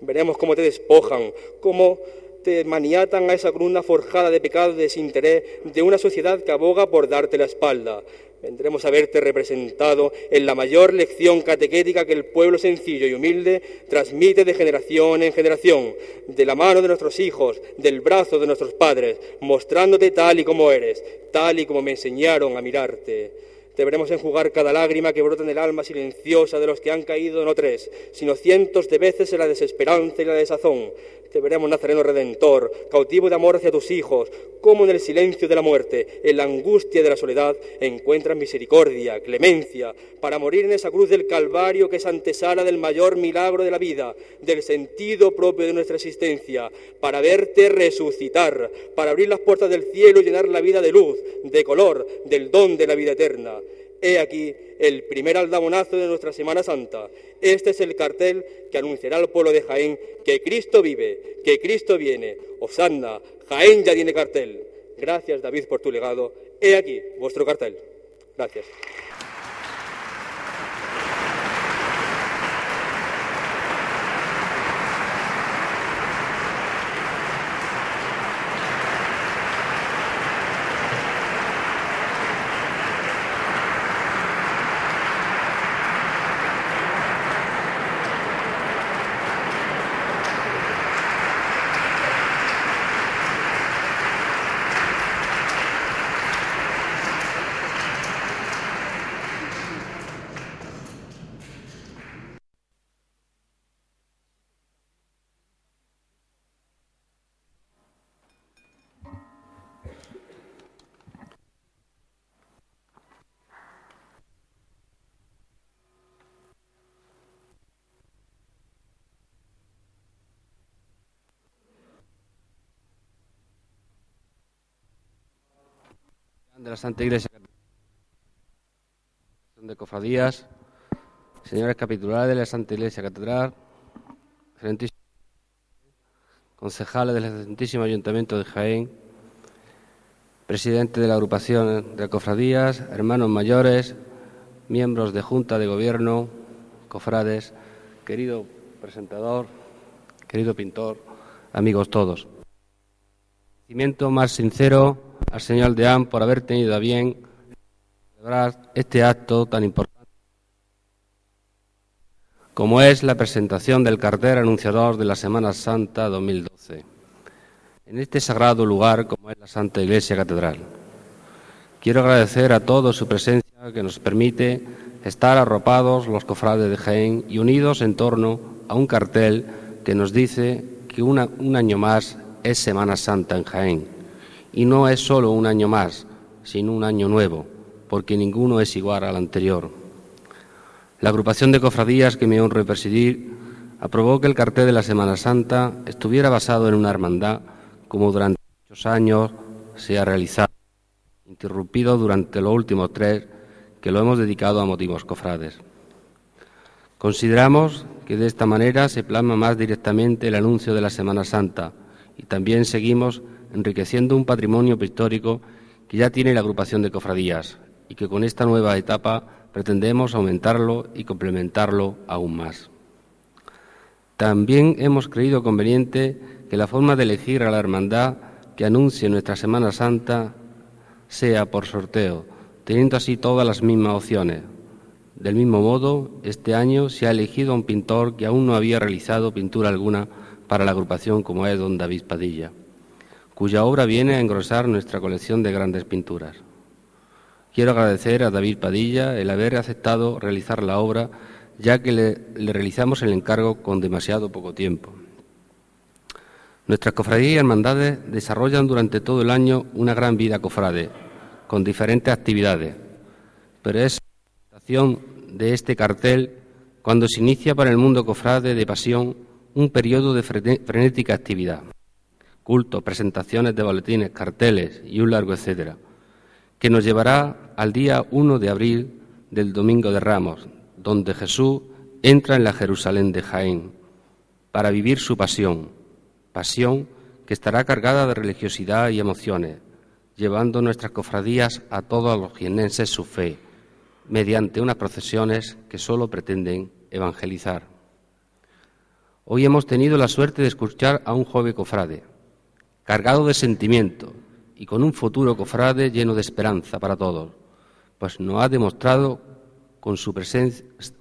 Veremos cómo te despojan, cómo te maniatan a esa cruna forjada de pecado y desinterés de una sociedad que aboga por darte la espalda. Vendremos a verte representado en la mayor lección catequética que el pueblo sencillo y humilde transmite de generación en generación, de la mano de nuestros hijos, del brazo de nuestros padres, mostrándote tal y como eres, tal y como me enseñaron a mirarte. Deberemos enjugar cada lágrima que brota en el alma silenciosa de los que han caído no tres, sino cientos de veces en la desesperanza y la desazón, te veremos, Nazareno Redentor, cautivo de amor hacia tus hijos, como en el silencio de la muerte, en la angustia de la soledad, encuentras misericordia, clemencia, para morir en esa cruz del Calvario que es antesala del mayor milagro de la vida, del sentido propio de nuestra existencia, para verte resucitar, para abrir las puertas del cielo y llenar la vida de luz, de color, del don de la vida eterna. He aquí el primer aldabonazo de nuestra Semana Santa. Este es el cartel que anunciará al pueblo de Jaén que Cristo vive, que Cristo viene. Osanna, Jaén ya tiene cartel. Gracias David por tu legado. He aquí vuestro cartel. Gracias. De la Santa Iglesia de Cofradías, señores capitulares de la Santa Iglesia Catedral, concejales del Santísimo Ayuntamiento de Jaén, presidente de la agrupación de cofradías, hermanos mayores, miembros de Junta de Gobierno, cofrades, querido presentador, querido pintor, amigos todos. Agradecimiento más sincero al señor Deán por haber tenido a bien celebrar este acto tan importante como es la presentación del cartel anunciador de la Semana Santa 2012 en este sagrado lugar como es la Santa Iglesia Catedral. Quiero agradecer a todos su presencia que nos permite estar arropados los cofrades de Jaén y unidos en torno a un cartel que nos dice que un año más es Semana Santa en Jaén. Y no es solo un año más, sino un año nuevo, porque ninguno es igual al anterior. La agrupación de cofradías que me honro presidir aprobó que el cartel de la Semana Santa estuviera basado en una hermandad, como durante muchos años se ha realizado, interrumpido durante los últimos tres, que lo hemos dedicado a motivos cofrades. Consideramos que de esta manera se plasma más directamente el anuncio de la Semana Santa, y también seguimos enriqueciendo un patrimonio pictórico que ya tiene la agrupación de cofradías y que con esta nueva etapa pretendemos aumentarlo y complementarlo aún más. También hemos creído conveniente que la forma de elegir a la hermandad que anuncie nuestra Semana Santa sea por sorteo, teniendo así todas las mismas opciones. Del mismo modo, este año se ha elegido a un pintor que aún no había realizado pintura alguna para la agrupación como es don David Padilla, cuya obra viene a engrosar nuestra colección de grandes pinturas. Quiero agradecer a David Padilla el haber aceptado realizar la obra, ya que le, realizamos el encargo con demasiado poco tiempo. Nuestras cofradías y hermandades desarrollan durante todo el año una gran vida cofrade, con diferentes actividades, pero es la presentación de este cartel cuando se inicia para el mundo cofrade de pasión un periodo de frenética actividad, culto, presentaciones de boletines, carteles y un largo etcétera, que nos llevará al día 1 de abril del Domingo de Ramos, donde Jesús entra en la Jerusalén de Jaén para vivir su pasión, pasión que estará cargada de religiosidad y emociones, llevando nuestras cofradías a todos los jienenses su fe, mediante unas procesiones que solo pretenden evangelizar. Hoy hemos tenido la suerte de escuchar a un joven cofrade, cargado de sentimiento y con un futuro cofrade lleno de esperanza para todos, pues nos ha demostrado con su,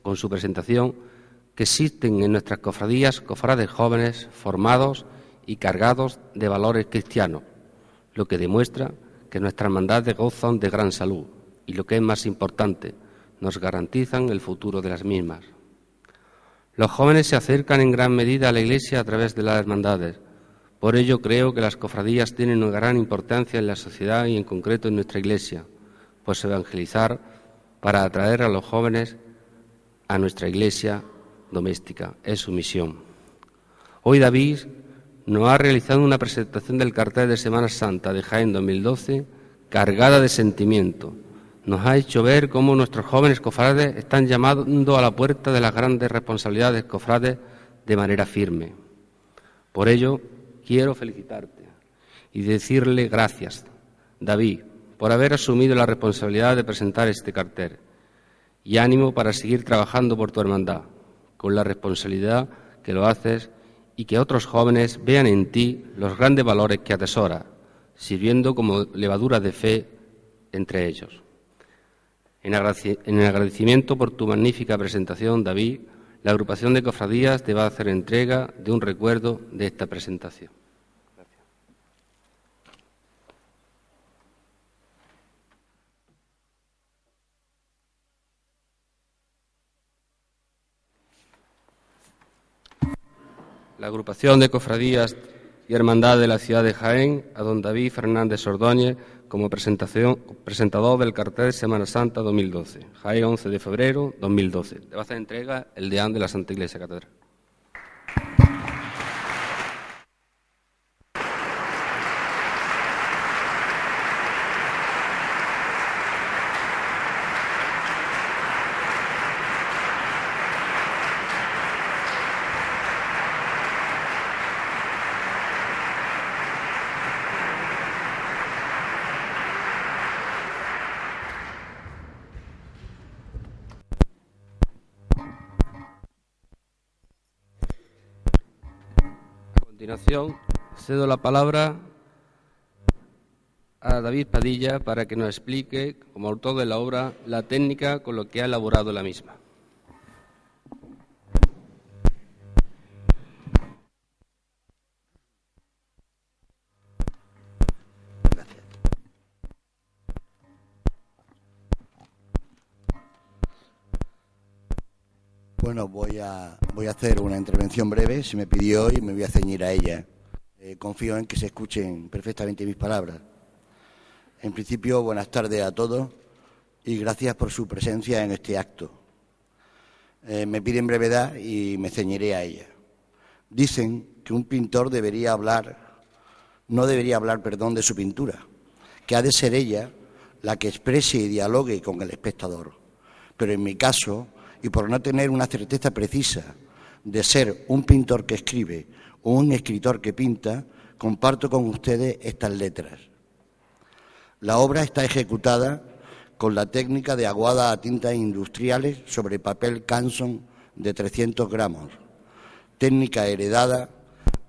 con su presentación que existen en nuestras cofradías cofrades jóvenes formados y cargados de valores cristianos, lo que demuestra que nuestras hermandades gozan de gran salud y, lo que es más importante, nos garantizan el futuro de las mismas. Los jóvenes se acercan en gran medida a la Iglesia a través de las hermandades. Por ello creo que las cofradías tienen una gran importancia en la sociedad y en concreto en nuestra Iglesia, pues evangelizar para atraer a los jóvenes a nuestra Iglesia doméstica es su misión. Hoy David nos ha realizado una presentación del cartel de Semana Santa de Jaén 2012 cargada de sentimiento nos ha hecho ver cómo nuestros jóvenes cofrades están llamando a la puerta de las grandes responsabilidades cofrades de manera firme. Por ello, quiero felicitarte y decirle gracias, David, por haber asumido la responsabilidad de presentar este cartel y ánimo para seguir trabajando por tu hermandad, con la responsabilidad que lo haces y que otros jóvenes vean en ti los grandes valores que atesoras, sirviendo como levadura de fe entre ellos. En agradecimiento por tu magnífica presentación, David, la agrupación de cofradías te va a hacer entrega de un recuerdo de esta presentación. La agrupación de cofradías y hermandad de la ciudad de Jaén, a don David Fernández Ordóñez, como presentador del cartel Semana Santa 2012, Jaén 11 de febrero 2012. Le va a entrega el deán de la Santa Iglesia Catedral. Continuación, cedo la palabra a David Padilla para que nos explique, como autor de la obra, la técnica con lo que ha elaborado la misma. Voy a hacer una intervención breve, se me pidió y me voy a ceñir a ella. Eh, confío en que se escuchen perfectamente mis palabras. En principio, buenas tardes a todos y gracias por su presencia en este acto. Eh, me piden brevedad y me ceñiré a ella. Dicen que un pintor debería hablar, no debería hablar, perdón, de su pintura, que ha de ser ella la que exprese y dialogue con el espectador. Pero en mi caso, y por no tener una certeza precisa de ser un pintor que escribe o un escritor que pinta, comparto con ustedes estas letras. La obra está ejecutada con la técnica de aguada a tintas industriales sobre papel Canson de 300 gramos, técnica heredada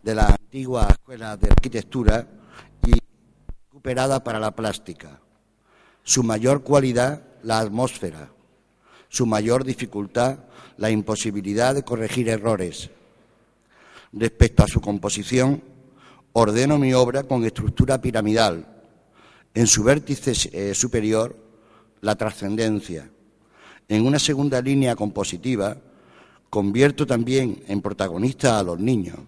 de la antigua escuela de arquitectura y recuperada para la plástica. Su mayor cualidad, la atmósfera, su mayor dificultad, la imposibilidad de corregir errores. Respecto a su composición, ordeno mi obra con estructura piramidal. En su vértice eh, superior, la trascendencia. En una segunda línea compositiva, convierto también en protagonista a los niños,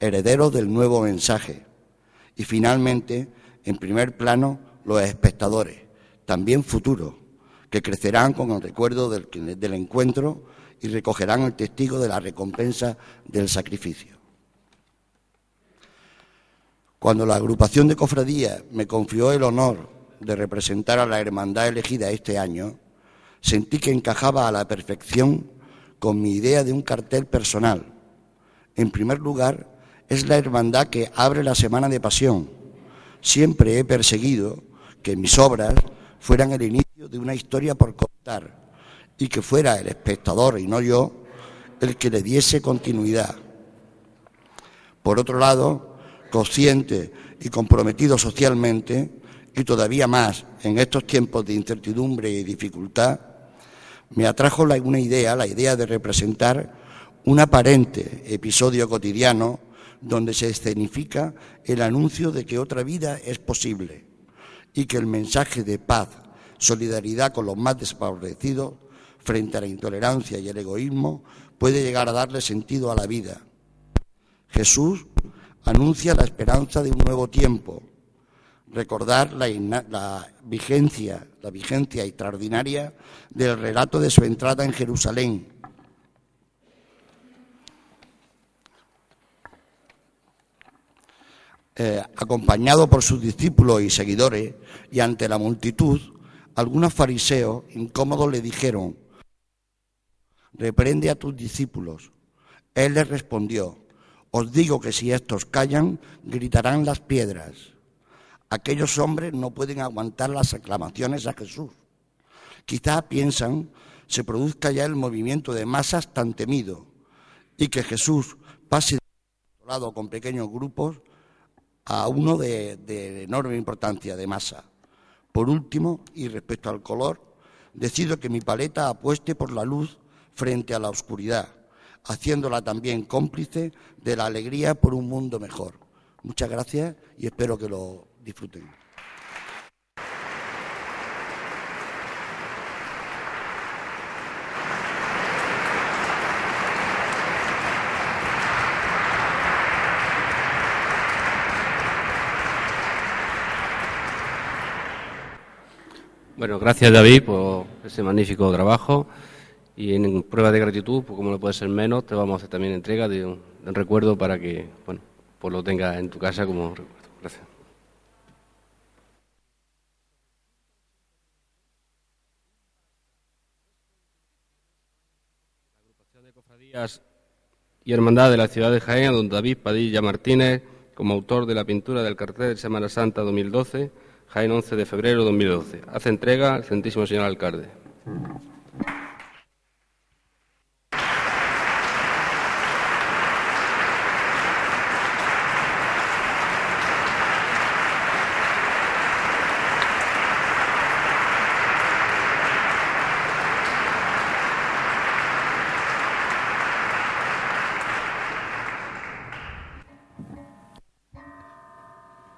herederos del nuevo mensaje. Y finalmente, en primer plano, los espectadores, también futuros que crecerán con el recuerdo del, encuentro y recogerán el testigo de la recompensa del sacrificio. Cuando la agrupación de cofradías me confió el honor de representar a la hermandad elegida este año, sentí que encajaba a la perfección con mi idea de un cartel personal. En primer lugar, es la hermandad que abre la Semana de Pasión. Siempre he perseguido que mis obras fueran el inicio de una historia por contar y que fuera el espectador y no yo el que le diese continuidad. Por otro lado, consciente y comprometido socialmente, y todavía más en estos tiempos de incertidumbre y dificultad, me atrajo una idea, la idea de representar un aparente episodio cotidiano donde se escenifica el anuncio de que otra vida es posible y que el mensaje de paz, solidaridad con los más desfavorecidos frente a la intolerancia y el egoísmo puede llegar a darle sentido a la vida. Jesús anuncia la esperanza de un nuevo tiempo, recordar la, vigencia, la vigencia extraordinaria del relato de su entrada en Jerusalén. Eh, acompañado por sus discípulos y seguidores, y ante la multitud, algunos fariseos incómodos le dijeron, reprende a tus discípulos. Él les respondió, os digo que si estos callan, gritarán las piedras. Aquellos hombres no pueden aguantar las aclamaciones a Jesús. Quizá piensan se produzca ya el movimiento de masas tan temido y que Jesús pase de lado con pequeños grupos a uno de, de enorme importancia de masa. Por último, y respecto al color, decido que mi paleta apueste por la luz frente a la oscuridad haciéndola también cómplice de la alegría por un mundo mejor. Muchas gracias y espero que lo disfruten. Bueno, gracias David por ese magnífico trabajo. Y en prueba de gratitud, pues como no puede ser menos, te vamos a hacer también entrega de un, recuerdo para que, bueno, pues lo tengas en tu casa como recuerdo. Gracias. La agrupación de cofradías y hermandad de la ciudad de Jaén, don David Padilla Martínez, como autor de la pintura del cartel de Semana Santa 2012, Jaén 11 de febrero de 2012. Hace entrega el excelentísimo señor alcalde.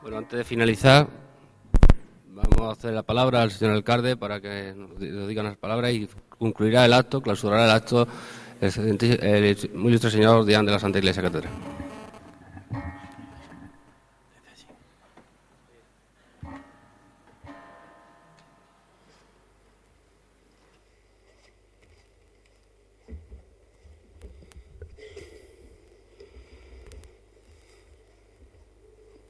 Bueno, antes de finalizar, hacer la palabra al señor alcalde para que nos diga unas palabras y concluirá el acto, clausurará el acto el, muy ilustre señor Dián de la Santa Iglesia Catedral.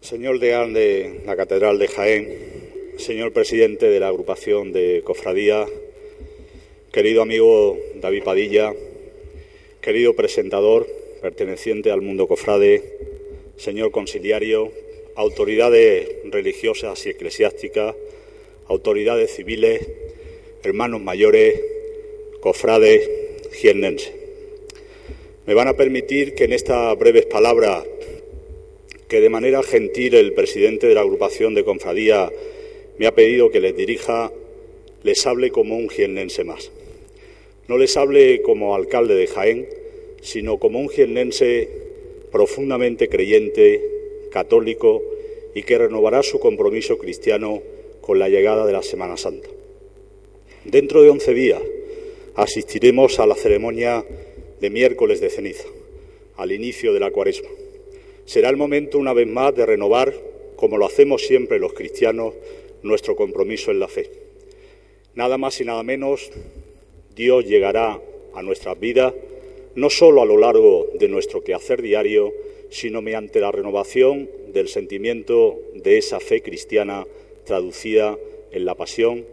Señor deán de la Catedral de Jaén, señor presidente de la agrupación de cofradía, querido amigo David Padilla, querido presentador perteneciente al mundo cofrade, señor conciliario, autoridades religiosas y eclesiásticas, autoridades civiles, hermanos mayores, cofrades, jiennenses. Me van a permitir que en estas breves palabras que de manera gentil el presidente de la agrupación de confradía me ha pedido que les dirija, les hable como un jiennense más. No les hable como alcalde de Jaén, sino como un jiennense profundamente creyente, católico y que renovará su compromiso cristiano con la llegada de la Semana Santa. Dentro de once días asistiremos a la ceremonia de miércoles de ceniza, al inicio de la cuaresma. Será el momento, una vez más, de renovar, como lo hacemos siempre los cristianos, nuestro compromiso en la fe. Nada más y nada menos, Dios llegará a nuestras vidas no solo a lo largo de nuestro quehacer diario, sino mediante la renovación del sentimiento de esa fe cristiana traducida en la pasión,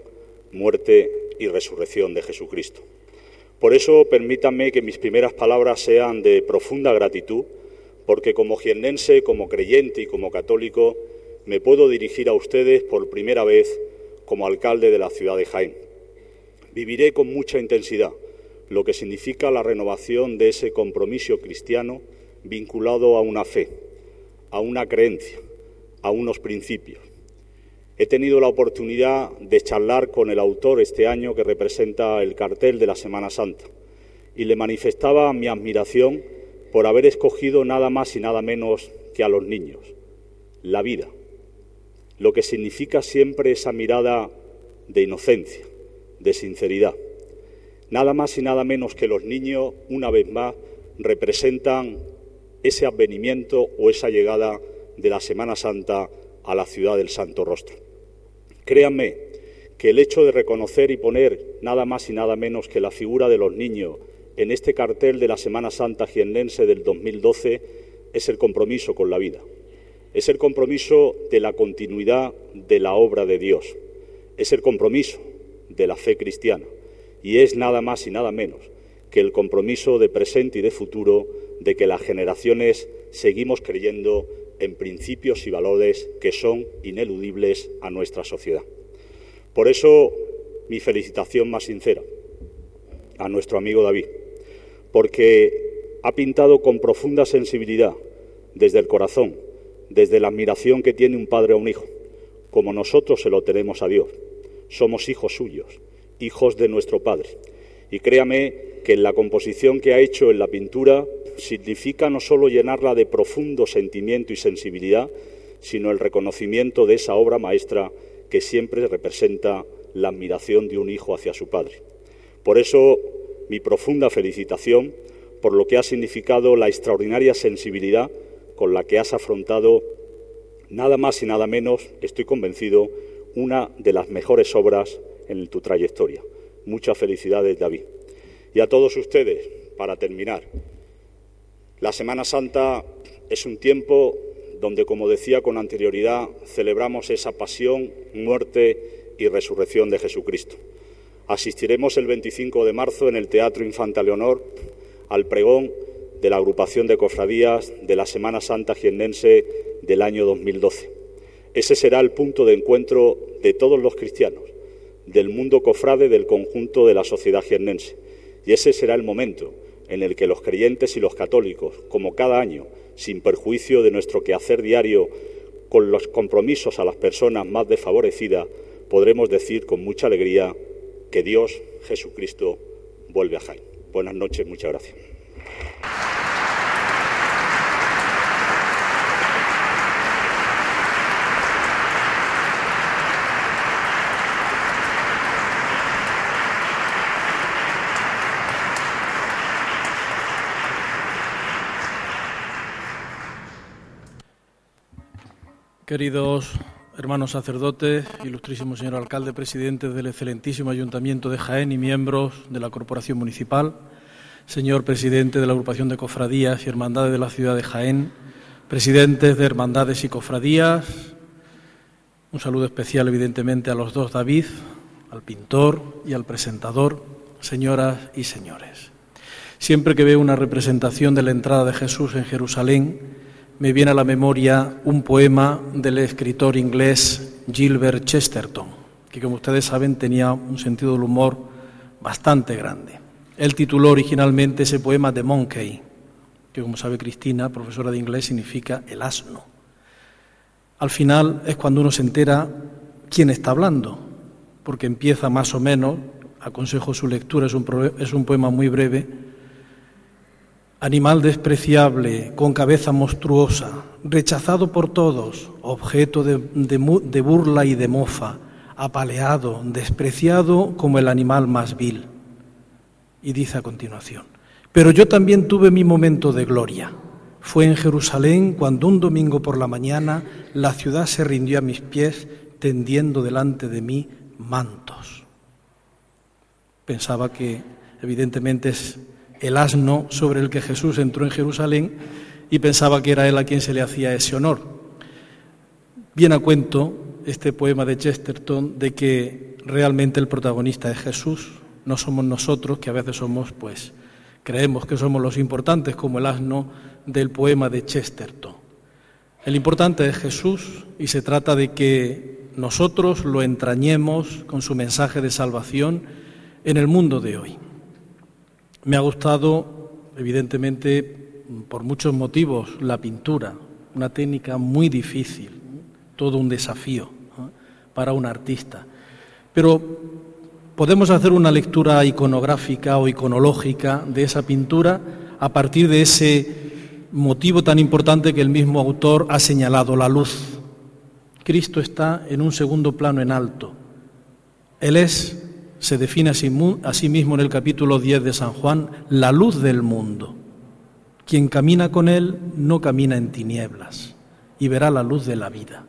muerte y resurrección de Jesucristo. Por eso permítanme que mis primeras palabras sean de profunda gratitud porque como jiennense, como creyente y como católico, me puedo dirigir a ustedes por primera vez como alcalde de la ciudad de Jaén. Viviré con mucha intensidad lo que significa la renovación de ese compromiso cristiano vinculado a una fe, a una creencia, a unos principios. He tenido la oportunidad de charlar con el autor este año que representa el cartel de la Semana Santa y le manifestaba mi admiración por haber escogido nada más y nada menos que a los niños, la vida, lo que significa siempre esa mirada de inocencia, de sinceridad. Nada más y nada menos que los niños, una vez más, representan ese advenimiento o esa llegada de la Semana Santa a la ciudad del Santo Rostro. Créanme que el hecho de reconocer y poner nada más y nada menos que la figura de los niños en este cartel de la Semana Santa jiennense del 2012 es el compromiso con la vida, es el compromiso de la continuidad de la obra de Dios, es el compromiso de la fe cristiana y es nada más y nada menos que el compromiso de presente y de futuro de que las generaciones seguimos creyendo en principios y valores que son ineludibles a nuestra sociedad. Por eso, mi felicitación más sincera a nuestro amigo David, porque ha pintado con profunda sensibilidad, desde el corazón, desde la admiración que tiene un padre a un hijo, como nosotros se lo tenemos a Dios. Somos hijos suyos, hijos de nuestro Padre. Y créame que la composición que ha hecho en la pintura significa no solo llenarla de profundo sentimiento y sensibilidad, sino el reconocimiento de esa obra maestra que siempre representa la admiración de un hijo hacia su padre. Por eso mi profunda felicitación por lo que ha significado la extraordinaria sensibilidad con la que has afrontado nada más y nada menos, estoy convencido, una de las mejores obras en tu trayectoria. Muchas felicidades, David. Y a todos ustedes, para terminar, la Semana Santa es un tiempo donde, como decía con anterioridad, celebramos esa pasión, muerte y resurrección de Jesucristo. Asistiremos el 25 de marzo en el Teatro Infanta Leonor al pregón de la agrupación de cofradías de la Semana Santa jiennense del año 2012. Ese será el punto de encuentro de todos los cristianos, del mundo cofrade del conjunto de la sociedad jiennense. Y ese será el momento en el que los creyentes y los católicos, como cada año, sin perjuicio de nuestro quehacer diario, con los compromisos a las personas más desfavorecidas, podremos decir con mucha alegría que Dios, Jesucristo, vuelve a Jaén. Buenas noches, muchas gracias. Queridos hermanos sacerdotes, ilustrísimo señor alcalde, presidentes del excelentísimo Ayuntamiento de Jaén y miembros de la Corporación Municipal, señor presidente de la agrupación de cofradías y hermandades de la ciudad de Jaén, presidentes de hermandades y cofradías, un saludo especial evidentemente a los dos David, al pintor y al presentador, señoras y señores. Siempre que veo una representación de la entrada de Jesús en Jerusalén, me viene a la memoria un poema del escritor inglés Gilbert Chesterton, que como ustedes saben tenía un sentido del humor bastante grande. Él tituló originalmente ese poema The Monkey, que como sabe Cristina, profesora de inglés, significa el asno. Al final es cuando uno se entera quién está hablando, porque empieza más o menos, aconsejo su lectura, es un, es un poema muy breve, Animal despreciable, con cabeza monstruosa, rechazado por todos, objeto de, burla y de mofa, apaleado, despreciado como el animal más vil. Y dice a continuación, pero yo también tuve mi momento de gloria. Fue en Jerusalén cuando un domingo por la mañana la ciudad se rindió a mis pies tendiendo delante de mí mantos. Pensaba que evidentemente es el asno sobre el que Jesús entró en Jerusalén y pensaba que era él a quien se le hacía ese honor. Bien a cuento este poema de Chesterton de que realmente el protagonista es Jesús, no somos nosotros, que a veces somos, pues, creemos que somos los importantes, como el asno del poema de Chesterton. El importante es Jesús y se trata de que nosotros lo entrañemos con su mensaje de salvación en el mundo de hoy. Me ha gustado, evidentemente, por muchos motivos, la pintura, una técnica muy difícil, todo un desafío para un artista. Pero podemos hacer una lectura iconográfica o iconológica de esa pintura a partir de ese motivo tan importante que el mismo autor ha señalado, la luz. Cristo está en un segundo plano en alto. Él es se define a sí, mismo en el capítulo 10 de San Juan, la luz del mundo. Quien camina con Él no camina en tinieblas y verá la luz de la vida.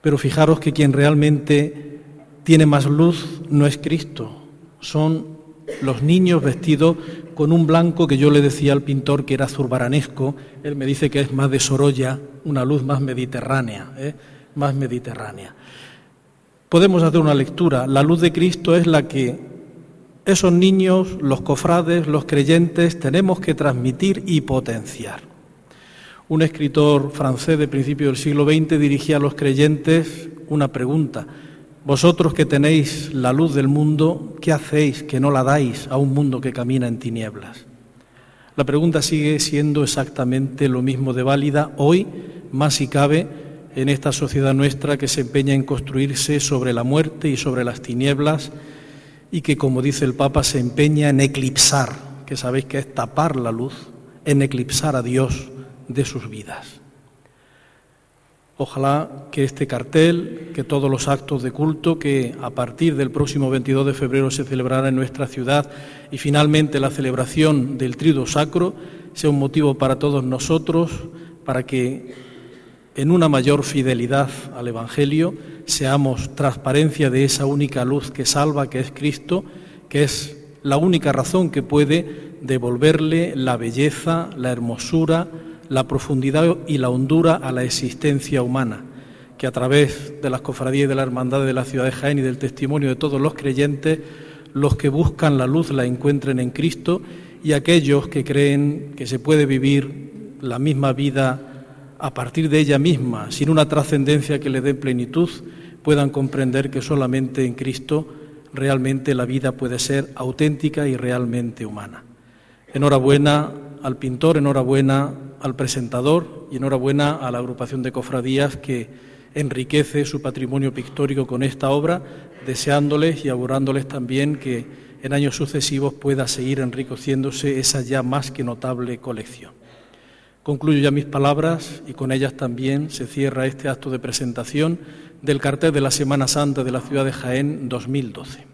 Pero fijaros que quien realmente tiene más luz no es Cristo, son los niños vestidos con un blanco que yo le decía al pintor que era zurbaranesco, él me dice que es más de Sorolla, una luz más mediterránea, ¿eh? más mediterránea podemos hacer una lectura. La luz de Cristo es la que esos niños, los cofrades, los creyentes, tenemos que transmitir y potenciar. Un escritor francés de principio del siglo XX dirigía a los creyentes una pregunta. Vosotros que tenéis la luz del mundo, ¿qué hacéis que no la dais a un mundo que camina en tinieblas? La pregunta sigue siendo exactamente lo mismo de válida hoy, más si cabe, en esta sociedad nuestra que se empeña en construirse sobre la muerte y sobre las tinieblas y que, como dice el Papa, se empeña en eclipsar, que sabéis que es tapar la luz, en eclipsar a Dios de sus vidas. Ojalá que este cartel, que todos los actos de culto que a partir del próximo 22 de febrero se celebrará en nuestra ciudad y finalmente la celebración del trido sacro sea un motivo para todos nosotros para que en una mayor fidelidad al Evangelio, seamos transparencia de esa única luz que salva, que es Cristo, que es la única razón que puede devolverle la belleza, la hermosura, la profundidad y la hondura a la existencia humana, que a través de las cofradías y de la hermandad de la ciudad de Jaén y del testimonio de todos los creyentes, los que buscan la luz la encuentren en Cristo y aquellos que creen que se puede vivir la misma vida a partir de ella misma, sin una trascendencia que le dé plenitud, puedan comprender que solamente en Cristo realmente la vida puede ser auténtica y realmente humana. Enhorabuena al pintor, enhorabuena al presentador y enhorabuena a la agrupación de cofradías que enriquece su patrimonio pictórico con esta obra, deseándoles y augurándoles también que en años sucesivos pueda seguir enriqueciéndose esa ya más que notable colección. Concluyo ya mis palabras y con ellas también se cierra este acto de presentación del cartel de la Semana Santa de la ciudad de Jaén 2012.